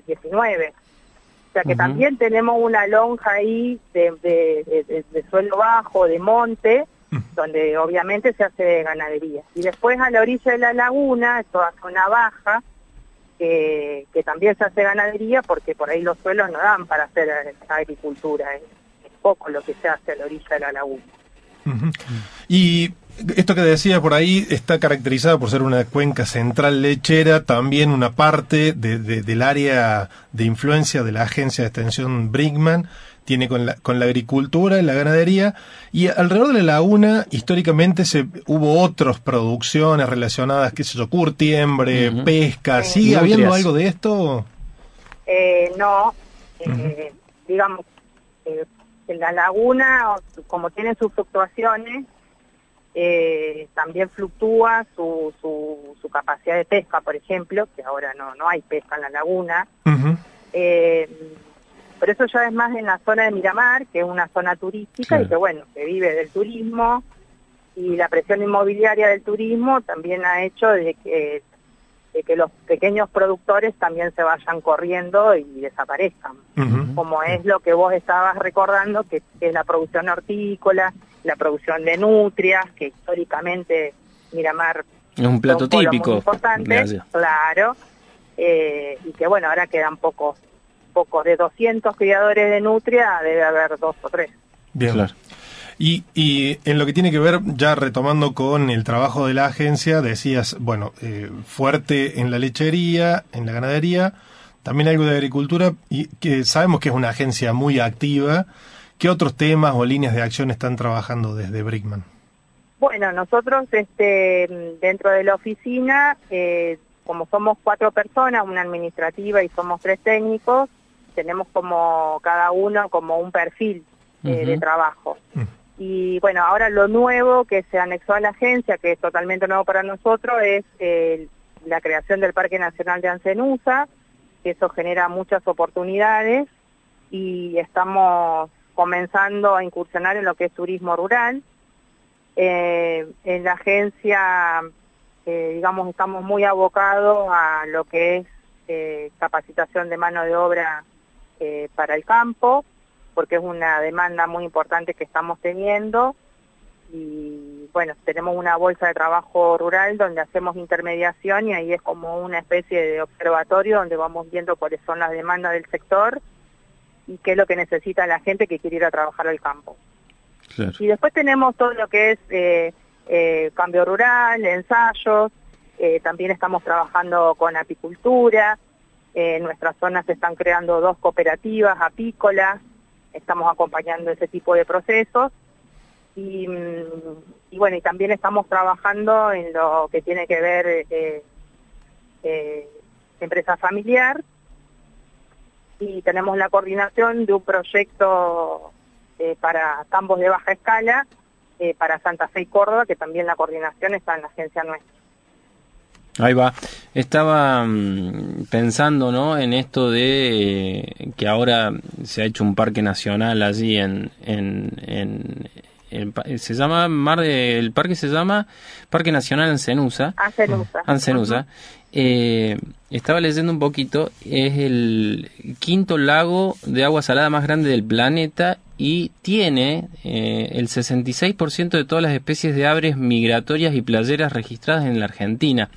19. O sea que también tenemos una lonja ahí de, de- de- de- de suelo bajo, de monte, donde obviamente se hace ganadería. Y después a la orilla de la laguna, toda zona baja, que, que también se hace ganadería porque por ahí los suelos no dan para hacer agricultura, es, es poco lo que se hace a la orilla de la laguna. Y esto que decía por ahí está caracterizado por ser una cuenca central lechera, también una parte de- de- del área de influencia de la agencia de extensión Brinkman, tiene con la, con la agricultura y la ganadería. Y alrededor de la laguna, históricamente se, hubo otras producciones relacionadas, qué sé yo, curtiembre, pesca. ¿Sigue habiendo algo de esto? Eh, no, eh, digamos, eh, en la laguna, como tiene sus fluctuaciones, eh, también fluctúa su, su, su, capacidad de pesca, por ejemplo, que ahora no, no hay pesca en la laguna. eh, por eso ya es más en la zona de Miramar, que es una zona turística y que bueno, que vive del turismo. Y la presión inmobiliaria del turismo también ha hecho de que, de que los pequeños productores también se vayan corriendo y desaparezcan, como es lo que vos estabas recordando, que, es la producción hortícola, la producción de nutrias, que históricamente Miramar es un plato muy típico. importante, Gracias. claro, eh, y que bueno, ahora quedan pocos, pocos, de 200 criadores de nutria debe haber dos o tres. Bien. Y, y en lo que tiene que ver, ya retomando con el trabajo de la agencia, decías, bueno, eh, fuerte en la lechería, en la ganadería, también algo de agricultura, y que sabemos que es una agencia muy activa. ¿Qué otros temas o líneas de acción están trabajando desde Brickman? Bueno, nosotros este, dentro de la oficina, eh, como somos cuatro personas, una administrativa y somos tres técnicos, tenemos como cada uno como un perfil eh, de trabajo. Y bueno, ahora lo nuevo que se anexó a la agencia, que es totalmente nuevo para nosotros, es eh, la creación del Parque Nacional de Ancenusa, que eso genera muchas oportunidades y estamos comenzando a incursionar en lo que es turismo rural. Eh, en la agencia, eh, digamos, estamos muy abocados a lo que es capacitación de mano de obra para el campo, porque es una demanda muy importante que estamos teniendo. Y bueno, tenemos una bolsa de trabajo rural donde hacemos intermediación y ahí es como una especie de observatorio donde vamos viendo cuáles son las demandas del sector y qué es lo que necesita la gente que quiere ir a trabajar al campo. Y después tenemos todo lo que es eh, eh, cambio rural, ensayos, eh, también estamos trabajando con apicultura, en nuestras zonas se están creando dos cooperativas apícolas, estamos acompañando ese tipo de procesos y, mm, y bueno, y también estamos trabajando en lo que tiene que ver eh, eh, empresa familiar y tenemos la coordinación de un proyecto eh, para campos de baja escala eh, para Santa Fe y Córdoba, que también la coordinación está en la agencia nuestra. Ahí va. Estaba mm, pensando, ¿no? En esto de eh, que ahora se ha hecho un parque nacional allí en, en, en- pa- se llama Mar de, el parque se llama Parque Nacional Ancenusa. Ancenusa. Ancenusa. Eh, estaba leyendo un poquito, es el quinto lago de agua salada más grande del planeta y tiene eh, el 66% de todas las especies de aves migratorias y playeras registradas en la Argentina.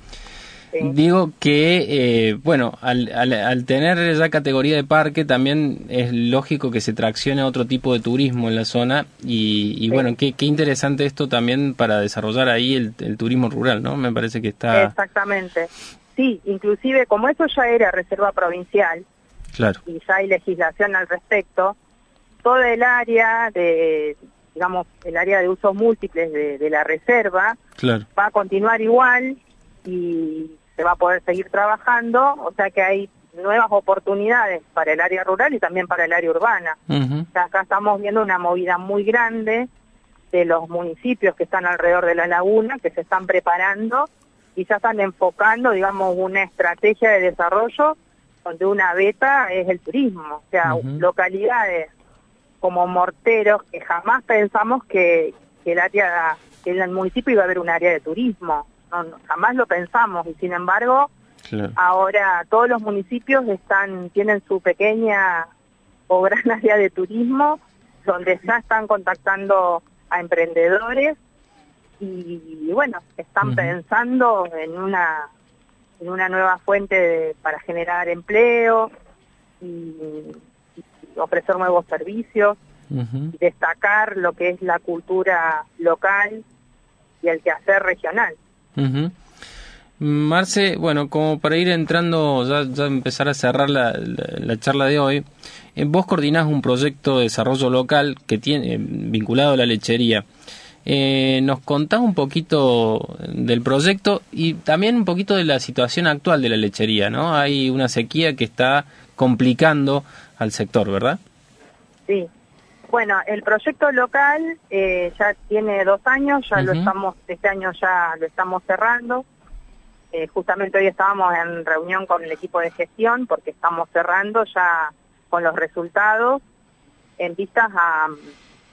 Digo que, eh, bueno, al, al, al tener ya categoría de parque, también es lógico que se traccione a otro tipo de turismo en la zona y, y bueno, qué, qué interesante esto también para desarrollar ahí el, el turismo rural, ¿no? Me parece que está... Exactamente. Sí, inclusive como eso ya era reserva provincial Claro. y ya hay legislación al respecto, toda el área de, digamos, el área de usos múltiples de, de la reserva Claro. va a continuar igual y se va a poder seguir trabajando, o sea que hay nuevas oportunidades para el área rural y también para el área urbana. O sea, acá estamos viendo una movida muy grande de los municipios que están alrededor de la laguna, que se están preparando y ya están enfocando, digamos, una estrategia de desarrollo donde una beta es el turismo, o sea, localidades como Morteros que jamás pensamos que, que el área, que en el municipio iba a haber un área de turismo, no, jamás lo pensamos. Y sin embargo Claro. Ahora todos los municipios están tienen su pequeña o gran área de turismo donde ya están contactando a emprendedores. Y, bueno, están pensando en una en una nueva fuente de- para generar empleo y, y ofrecer nuevos servicios, y destacar lo que es la cultura local y el quehacer regional. Ujú. Marce, bueno, como para ir entrando, ya, ya empezar a cerrar la, la- la charla de hoy, eh, vos coordinás un proyecto de desarrollo local que tiene eh, vinculado a la lechería. Eh, ¿Nos contás un poquito del proyecto y también un poquito de la situación actual de la lechería, ¿no? Hay una sequía que está complicando al sector, ¿verdad? Sí. Bueno, el proyecto local eh, ya tiene dos años, ya lo estamos, este año ya lo estamos cerrando. Eh, justamente hoy estábamos en reunión con el equipo de gestión porque estamos cerrando ya con los resultados en vistas a,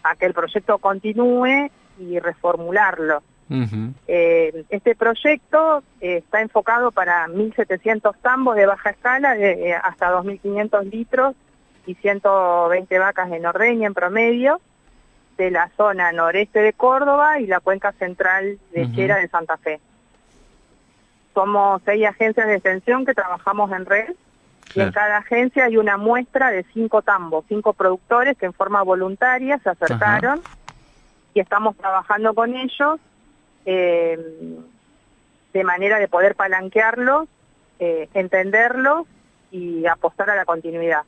a que el proyecto continúe y reformularlo. Eh, este proyecto está enfocado para 1.700 tambos de baja escala, de, hasta 2.500 litros y 120 vacas en ordeña en promedio, de la zona noreste de Córdoba y la cuenca central lechera de Santa Fe. Somos seis agencias de extensión que trabajamos en red y en cada agencia hay una muestra de cinco tambos, cinco productores que en forma voluntaria se acercaron y estamos trabajando con ellos eh, de manera de poder palanquearlos, eh, entenderlos y apostar a la continuidad.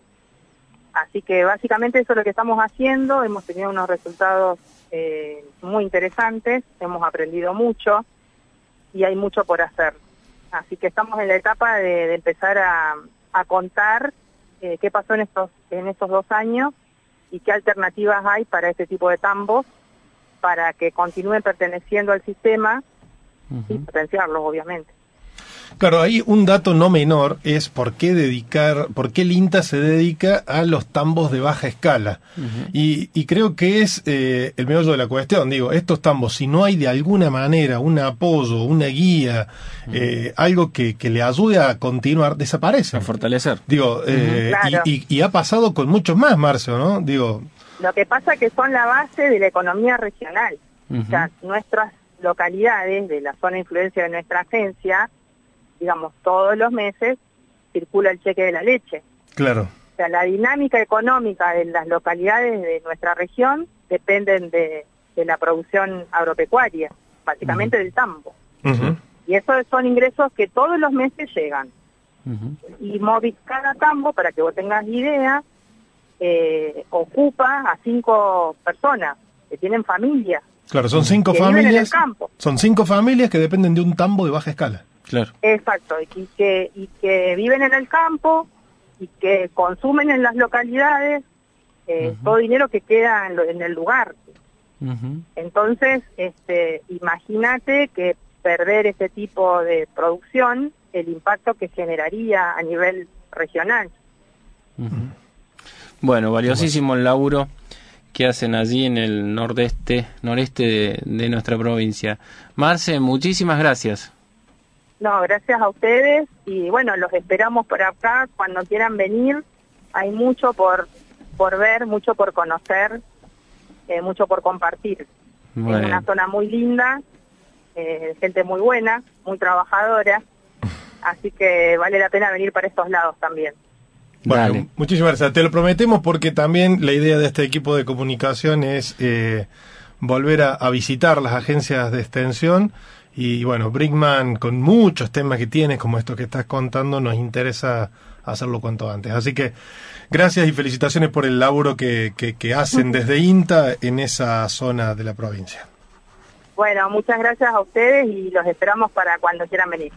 Así que básicamente eso es lo que estamos haciendo, hemos tenido unos resultados eh, muy interesantes, hemos aprendido mucho y hay mucho por hacer. Así que estamos en la etapa de, de empezar a, a contar eh, qué pasó en estos, en estos dos años y qué alternativas hay para este tipo de tambos para que continúen perteneciendo al sistema y potenciarlos, obviamente. Claro, ahí un dato no menor es por qué dedicar, por qué el INTA se dedica a los tambos de baja escala. y, y creo que es eh, el meollo de la cuestión. Digo, estos tambos, si no hay de alguna manera un apoyo, una guía, eh, algo que, que le ayude a continuar, desaparecen. A fortalecer. Digo, eh, Claro. y, y ha pasado con muchos más, Marcio, ¿no? Digo, Lo que pasa es que son la base de la economía regional. O sea, nuestras localidades de la zona de influencia de nuestra agencia, digamos, todos los meses circula el cheque de la leche. claro. O sea, la dinámica económica de las localidades de nuestra región dependen de, de la producción agropecuaria, básicamente del tambo. Y esos son ingresos que todos los meses llegan. Y Movis, cada tambo, para que vos tengas idea, eh, ocupa a cinco personas que tienen familia. Claro, son cinco en el familias. campo. Son cinco familias que dependen de un tambo de baja escala. Claro. Exacto, y que, y que viven en el campo y que consumen en las localidades eh, todo dinero que queda en, lo- en el lugar. Entonces, este, imagínate que perder ese tipo de producción, el impacto que generaría a nivel regional. Bueno, valiosísimo el laburo que hacen allí en el nordeste, noreste de, de nuestra provincia. Marce, muchísimas gracias. No, gracias a ustedes y bueno, los esperamos por acá cuando quieran venir. Hay mucho por, por ver, mucho por conocer, eh, mucho por compartir. Es Bueno. una zona muy linda, eh, gente muy buena, muy trabajadora, así que vale la pena venir para estos lados también. Bueno, muchísimas gracias. Te lo prometemos porque también la idea de este equipo de comunicación es eh, volver a, a visitar las agencias de extensión. Y bueno, Brickman, con muchos temas que tienes, como esto que estás contando, nos interesa hacerlo cuanto antes. Así que gracias y felicitaciones por el laburo que, que, que hacen desde INTA en esa zona de la provincia. Bueno, muchas gracias a ustedes y los esperamos para cuando quieran venir.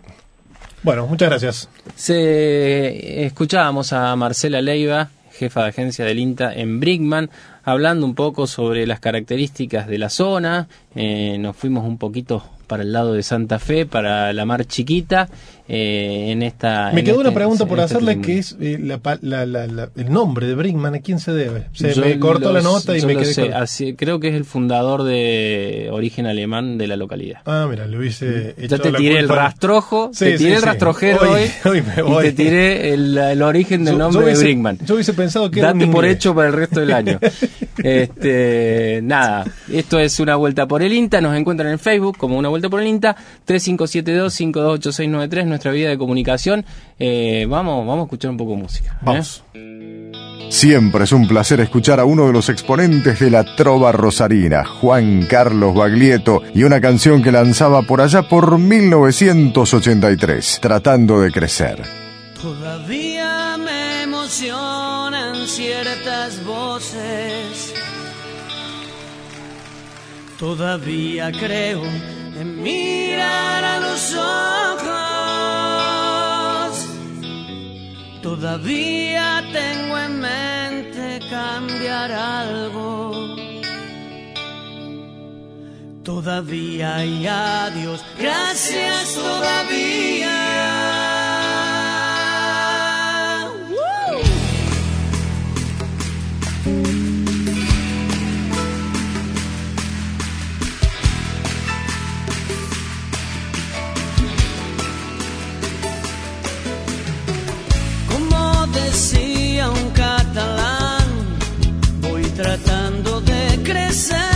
Bueno, muchas gracias. Se escuchábamos a Marcela Leiva, jefa de agencia del INTA en Brickman, hablando un poco sobre las características de la zona. Eh, nos fuimos un poquito para el lado de Santa Fe, para la mar chiquita, eh, en esta. Me en quedó este- una pregunta por este hacerle, que es eh, la la- la- la- el nombre de Brinkman, ¿a quién se debe? Se Yo me cortó lo la nota y me lo quedé sé, con- así- creo que es el fundador de origen alemán de la localidad. Ah, mira, le hubiese hecho Ya te tiré el rastrojo, Sí, te sí, tiré el sí. rastrojero Hoy- hoy, hoy me y te tiré el, el origen del Yo- nombre yo hubiese- de Brinkman. Yo hubiese pensado que era Date un por hecho para el resto del año. Este, nada, esto es Una Vuelta por el INTA. Nos encuentran en Facebook como Una Vuelta por el INTA, 3572-528693, nuestra vía de comunicación. Eh, vamos, vamos a escuchar un poco de música. ¿eh? Vamos. Siempre es un placer escuchar a uno de los exponentes de la trova rosarina, Juan Carlos Baglietto, y una canción que lanzaba por allá por 1983, Tratando de Crecer. Todavía Todavía creo en mirar a los ojos. Todavía tengo en mente cambiar algo. Todavía hay adiós. Gracias todavía. decía un catalán, voy tratando de crecer.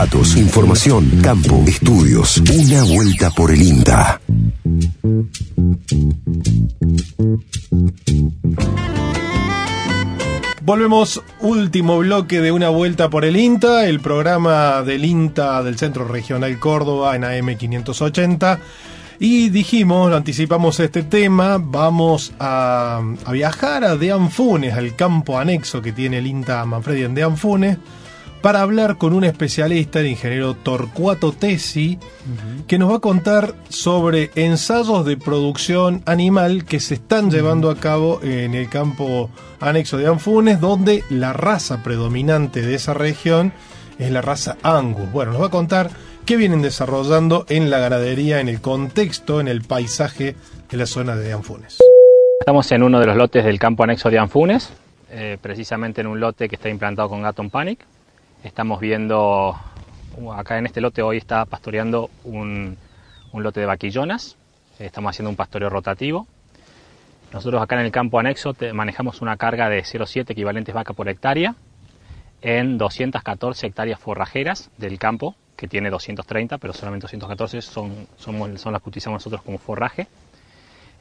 Datos, información, campo, estudios. Una vuelta por el INTA. Volvemos, último bloque de una vuelta por el INTA, el programa del INTA del Centro Regional Córdoba en AM 580. Y dijimos, anticipamos este tema, vamos a, viajar a Deanfunes, al campo anexo que tiene el INTA Manfredi en Deanfunes, para hablar con un especialista, el ingeniero Torcuato Tesi, que nos va a contar sobre ensayos de producción animal que se están llevando a cabo en el campo anexo de Anfunes, donde la raza predominante de esa región es la raza Angus. Bueno, nos va a contar qué vienen desarrollando en la ganadería, en el contexto, en el paisaje de la zona de Anfunes. Estamos en uno de los lotes del campo anexo de Anfunes, eh, precisamente en un lote que está implantado con Gaton Panic. Estamos viendo, uh, acá en este lote hoy está pastoreando un, un lote de vaquillonas, estamos haciendo un pastoreo rotativo. Nosotros acá en el campo anexo manejamos una carga de 0,7 equivalentes vaca por hectárea en 214 hectáreas forrajeras del campo, que tiene 230, pero solamente 214 son, son, son las que utilizamos nosotros como forraje.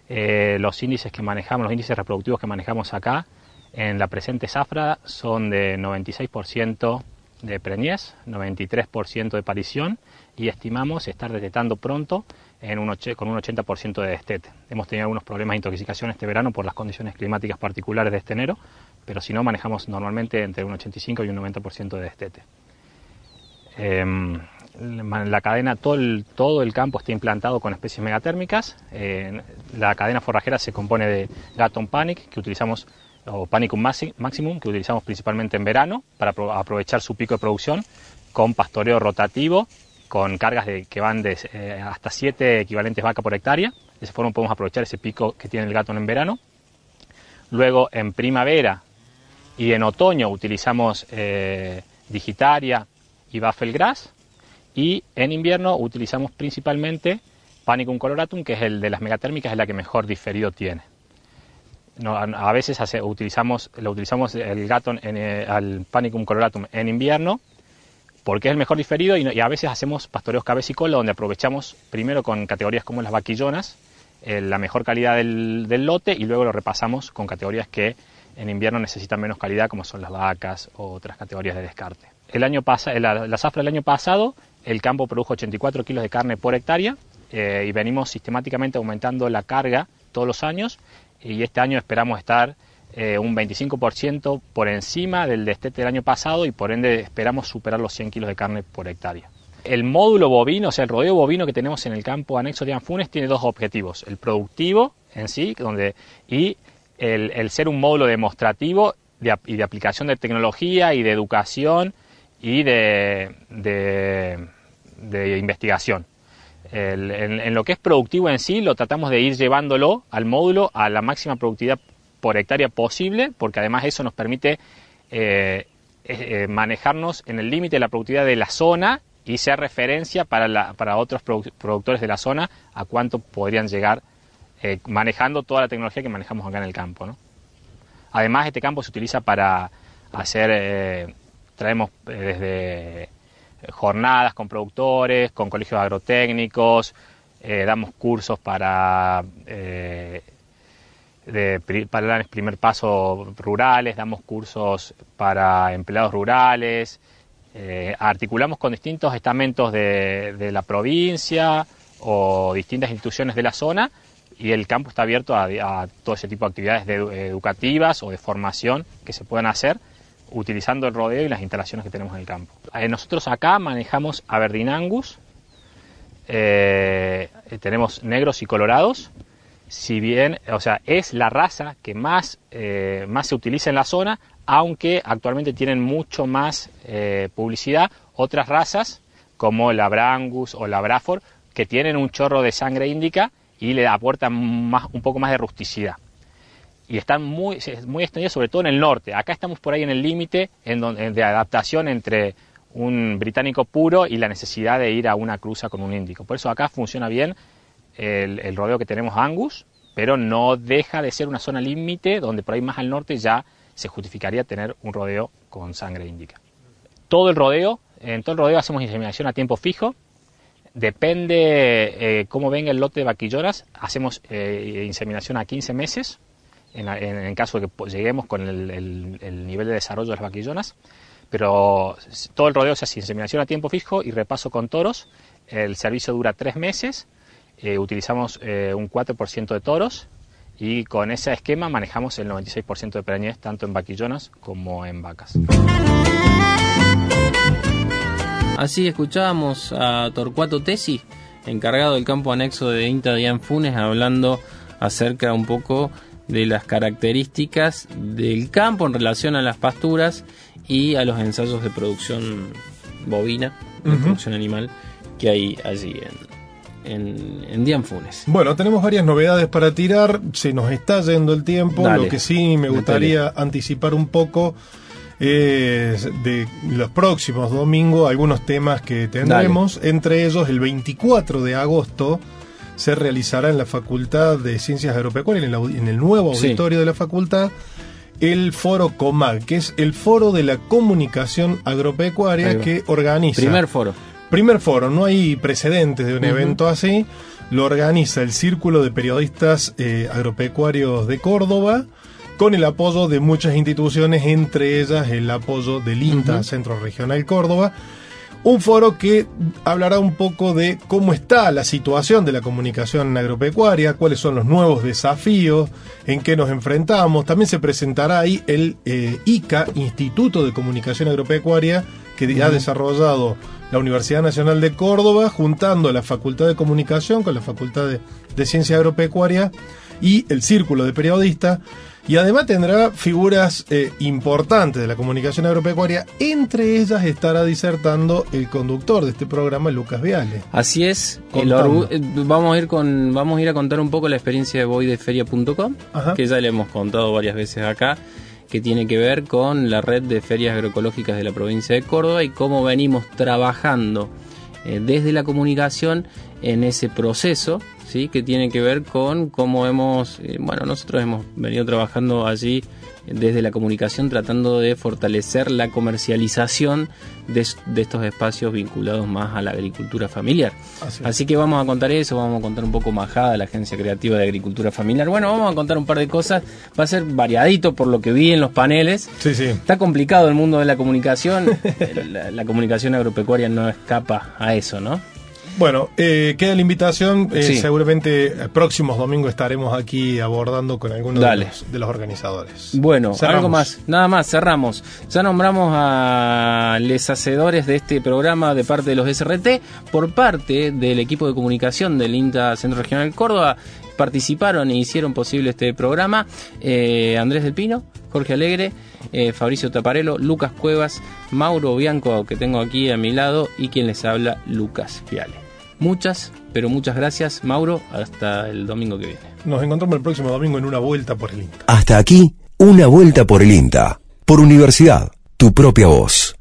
Eh, los índices que manejamos, los índices reproductivos que manejamos acá en la presente zafra son de 96% de preñez, 93% de parición y estimamos estar detectando pronto en con un 80% de destete. Hemos tenido algunos problemas de intoxicación este verano por las condiciones climáticas particulares de este enero, pero si no manejamos normalmente entre un 85 y un 90% de destete. Em, la cadena, todo el, todo el campo está implantado con especies megatérmicas. Eh, la cadena forrajera se compone de Gaton Panic, que utilizamos, o Panicum maxi- Maximum, que utilizamos principalmente en verano para apro- aprovechar su pico de producción, con pastoreo rotativo, con cargas de, que van de eh, hasta 7 equivalentes vaca por hectárea. De esa forma podemos aprovechar ese pico que tiene el Gaton en verano. Luego, en primavera y en otoño utilizamos eh, Digitaria y Buffelgrass. Y en invierno utilizamos principalmente Panicum coloratum, que es el de las megatérmicas, es la que mejor diferido tiene. No, a, veces hace- utilizamos, lo utilizamos el gaton en, eh, al Panicum coloratum en invierno, porque es el mejor diferido, y, y a veces hacemos pastoreos cabecicola, donde aprovechamos primero con categorías como las vaquillonas, eh, la mejor calidad del, del lote, y luego lo repasamos con categorías que en invierno necesitan menos calidad, como son las vacas o otras categorías de descarte. El año pasa, la, la zafra del año pasado, el campo produjo 84 kilos de carne por hectárea eh, y venimos sistemáticamente aumentando la carga todos los años y este año esperamos estar eh, un 25% por encima del destete del año pasado y por ende esperamos superar los 100 kilos de carne por hectárea. El módulo bovino, o sea, el rodeo bovino que tenemos en el campo anexo de Anfunes tiene dos objetivos, el productivo en sí donde, y el, ser un módulo demostrativo y de aplicación de tecnología y de educación y de investigación. En, lo que es productivo en sí, lo tratamos de ir llevándolo al módulo a la máxima productividad por hectárea posible, porque además eso nos permite eh, eh, manejarnos en el límite de la productividad de la zona y ser referencia para, la- para otros produ- productores de la zona a cuánto podrían llegar eh, manejando toda la tecnología que manejamos acá en el campo. ¿no? Además, este campo se utiliza para hacer, traemos desde jornadas con productores, con colegios agrotécnicos, eh, damos cursos para, eh, para planes primer paso rurales, damos cursos para empleados rurales, eh, articulamos con distintos estamentos de, la provincia o distintas instituciones de la zona y el campo está abierto a, a todo ese tipo de actividades de edu- educativas o de formación que se puedan hacer utilizando el rodeo y las instalaciones que tenemos en el campo. Eh, nosotros acá manejamos Aberdeen Angus, eh, tenemos negros y colorados, si bien, o sea, es la raza que más, eh, más se utiliza en la zona, aunque actualmente tienen mucho más publicidad otras razas como la Brangus o la Braford, que tienen un chorro de sangre índica y le aportan más, un poco más de rusticidad. Y están muy, muy extendidas, sobre todo en el norte. Acá estamos por ahí en el límite de adaptación entre un británico puro y la necesidad de ir a una cruza con un índico. Por eso acá funciona bien el, rodeo que tenemos Angus, pero no deja de ser una zona límite donde por ahí más al norte ya se justificaría tener un rodeo con sangre índica. Todo el rodeo En todo el rodeo hacemos inseminación a tiempo fijo. Depende eh, cómo venga el lote de vaquillonas, hacemos eh, inseminación a 15 meses, en, caso de que lleguemos con el- el nivel de desarrollo de las vaquillonas. Pero todo el rodeo se hace inseminación a tiempo fijo y repaso con toros. El servicio dura tres meses. eh, utilizamos eh, un 4% de toros y con ese esquema manejamos el 96% de preñez tanto en vaquillonas como en vacas. Así escuchábamos a Torcuato Tesi, encargado del campo anexo de INTA Dian Funes, hablando acerca un poco de las características del campo en relación a las pasturas y a los ensayos de producción bovina, de producción animal que hay allí en, en, en Dian Funes. Bueno, tenemos varias novedades para tirar, se nos está yendo el tiempo, Dale, lo que sí me gustaría anticipar un poco es de los próximos domingos algunos temas que tendremos, entre ellos el 24 de agosto se realizará en la Facultad de Ciencias Agropecuarias, en el, au- en el nuevo Sí. auditorio de la facultad, el foro COMAG, que es el foro de la comunicación agropecuaria que organiza. Primer foro. Primer foro, no hay precedentes de un evento así. Lo organiza el Círculo de Periodistas eh, Agropecuarios de Córdoba, con el apoyo de muchas instituciones, entre ellas el apoyo del INTA. Centro Regional Córdoba. Un foro que hablará un poco de cómo está la situación de la comunicación agropecuaria, cuáles son los nuevos desafíos, en qué nos enfrentamos. También se presentará ahí el eh, ICA, Instituto de Comunicación Agropecuaria, que ha desarrollado la Universidad Nacional de Córdoba, juntando la Facultad de Comunicación con la Facultad de, de Ciencia Agropecuaria y el Círculo de Periodistas. Y además tendrá figuras eh, importantes de la comunicación agropecuaria. Entre ellas estará disertando el conductor de este programa, Lucas Viale. Así es, el eh, vamos a ir con vamos a ir a contar un poco la experiencia de voydeferia.com, Ajá. que ya le hemos contado varias veces acá, que tiene que ver con la red de ferias agroecológicas de la provincia de Córdoba y cómo venimos trabajando eh, desde la comunicación en ese proceso, sí, que tiene que ver con cómo hemos, eh, bueno, nosotros hemos venido trabajando allí desde la comunicación tratando de fortalecer la comercialización de, de estos espacios vinculados más a la agricultura familiar. Así que vamos a contar eso, vamos a contar un poco Majada, la Agencia Creativa de Agricultura Familiar. Bueno, vamos a contar un par de cosas. Va a ser variadito por lo que vi en los paneles. Sí, sí. Está complicado el mundo de la comunicación. la, la comunicación agropecuaria no escapa a eso, ¿no? Bueno, eh, queda la invitación. eh, Sí. Seguramente el próximos domingos estaremos aquí abordando con algunos de los, de los organizadores. Bueno, Cerramos. algo más, nada más, cerramos. Ya nombramos a los hacedores de este programa de parte de los SRT, por parte del equipo de comunicación del INTA Centro Regional Córdoba. Participaron e hicieron posible este programa eh, Andrés del Pino, Jorge Alegre, eh, Fabricio Taparelo, Lucas Cuevas, Mauro Bianco, que tengo aquí a mi lado, y quien les habla, Lucas Fiale. Muchas, pero muchas gracias, Mauro. Hasta el domingo que viene. Nos encontramos el próximo domingo en una vuelta por el INTA. Hasta aquí, una vuelta por el INTA. Por universidad, tu propia voz.